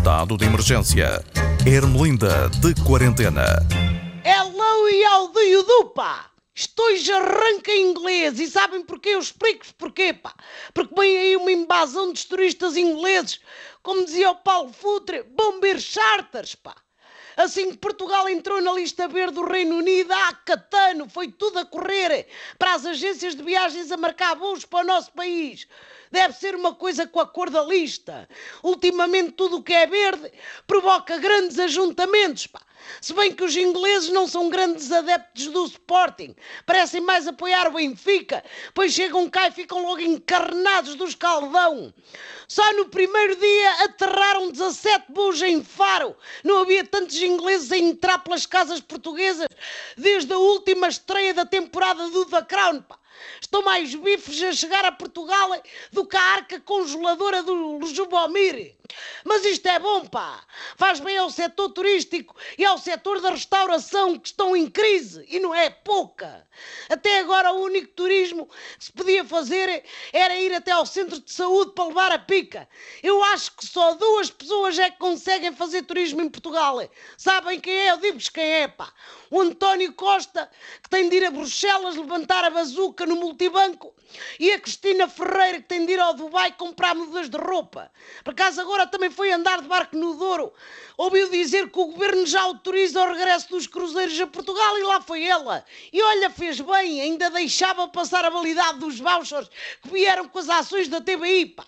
Estado de emergência. Ermelinda de quarentena. Hello e aldeio do pá! Estou já arranca inglês e sabem porquê? Eu explico-vos porquê, pá. Porque vem aí uma invasão dos turistas ingleses, como dizia o Paulo Futre, bomber charters, pá. Assim que Portugal entrou na lista verde do Reino Unido, ah, catano, foi tudo a correr para as agências de viagens a marcar voos para o nosso país. Deve ser uma coisa com a cor da lista. Ultimamente tudo o que é verde provoca grandes ajuntamentos, pá. Se bem que os ingleses não são grandes adeptos do Sporting, parecem mais apoiar o Benfica, pois chegam cá e ficam logo encarnados do escaldão. Só no primeiro dia aterraram 17 voos em Faro. Não havia tantos ingleses a entrar pelas casas portuguesas desde a última estreia da temporada do The Crown. Pá. Estão mais bifes a chegar a Portugal do que a arca congeladora do Jubomir. Mas isto é bom, pá. Faz bem ao setor turístico e ao setor da restauração que estão em crise e não é pouca. Até agora o único turismo que se podia fazer era ir até ao centro de saúde para levar a pica. Eu acho que só duas pessoas é que conseguem fazer turismo em Portugal. Sabem quem é? Eu digo-vos quem é, pá. O António Costa, que tem de ir a Bruxelas levantar a bazuca no multibanco, e a Cristina Ferreira, que tem de ir ao Dubai comprar mudas de roupa. Por acaso agora também foi andar de barco no Douro. Ouviu dizer que o governo já autoriza o regresso dos cruzeiros a Portugal e lá foi ela. E olha, fez bem, ainda deixava passar a validade dos vouchers que vieram com as ações da TBI, pá.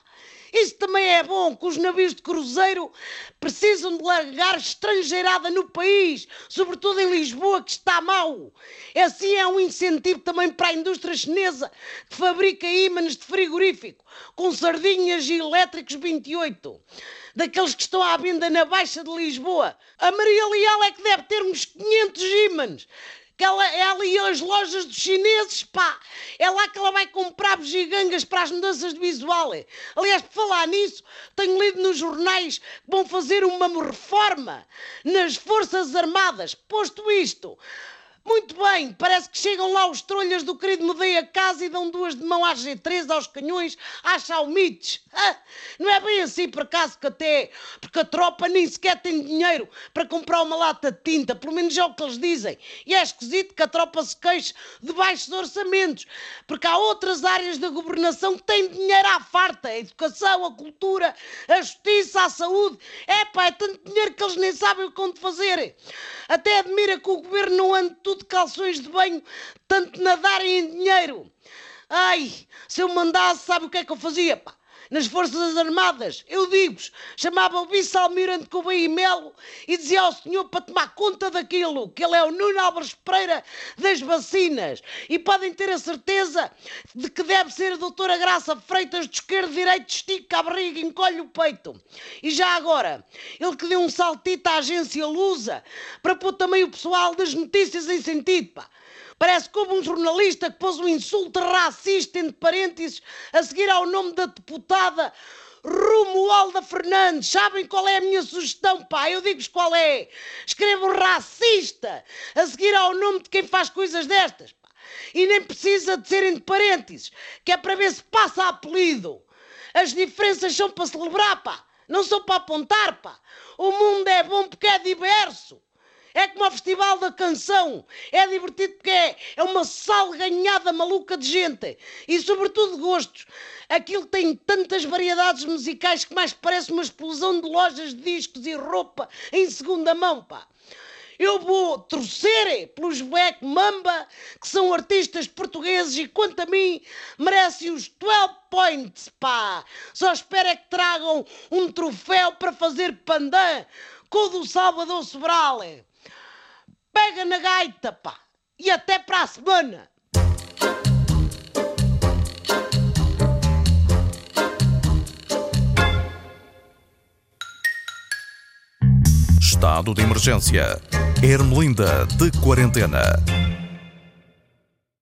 Isso também é bom, que os navios de cruzeiro precisam de largar estrangeirada no país, sobretudo em Lisboa, que está mal. Assim é um incentivo também para a indústria chinesa, que fabrica ímãs de frigorífico, com sardinhas e elétricos 28 daqueles que estão à venda na Baixa de Lisboa. A Maria Leal é que deve ter uns 500 ímãs que ela, ela as lojas dos chineses, pá, é lá que ela vai comprar bugigangas para as mudanças de visual. Aliás, por falar nisso, tenho lido nos jornais que vão fazer uma reforma nas Forças Armadas. Posto isto, muito bem, parece que chegam lá os trolhas do querido Medei a casa e dão duas de mão às G3, aos canhões, às Xiaomites. Ah, não é bem assim por acaso que até, porque a tropa nem sequer tem dinheiro para comprar uma lata de tinta, pelo menos é o que eles dizem. E é esquisito que a tropa se queixe de baixos orçamentos, porque há outras áreas da governação que têm dinheiro à farta, a educação, a cultura, a justiça, a saúde. É pá, é tanto dinheiro que eles nem sabem o que fazer. Até admira que o governo não ande tudo de calções de banho, tanto nadarem em dinheiro. Ai, se eu mandasse, sabe o que é que eu fazia? Pá? Nas Forças Armadas, eu digo-vos, chamava o vice-almirante Cobaí Melo e dizia ao senhor para tomar conta daquilo, que ele é o Nuno Álvares Pereira das vacinas. E podem ter a certeza de que deve ser a doutora Graça Freitas de esquerdo, direito, estica a barriga, encolhe o peito. E já agora, ele que deu um saltito à agência Lusa para pôr também o pessoal das notícias em sentido, pá. Parece houve um jornalista que pôs um insulto racista entre parênteses a seguir ao nome da deputada Romualda Fernandes. Sabem qual é a minha sugestão, pá? Eu digo-vos qual é. Escrevam racista a seguir ao nome de quem faz coisas destas, pá. E nem precisa de ser entre parênteses, que é para ver se passa apelido. As diferenças são para celebrar, pá. Não são para apontar, pá. O mundo é bom porque é diverso. É como o Festival da Canção. É divertido porque é, é uma salganhada maluca de gente. E sobretudo de gostos. Aquilo tem tantas variedades musicais que mais parece uma explosão de lojas de discos e roupa em segunda mão, pá. Eu vou torcer pelos Black Mamba, que são artistas portugueses e, quanto a mim, merecem os 12 points, pá. Só espero é que tragam um troféu para fazer pandan com o do Salvador Sobral pega na gaita, pá! E até para a semana! Estado de emergência. Ermelinda de quarentena.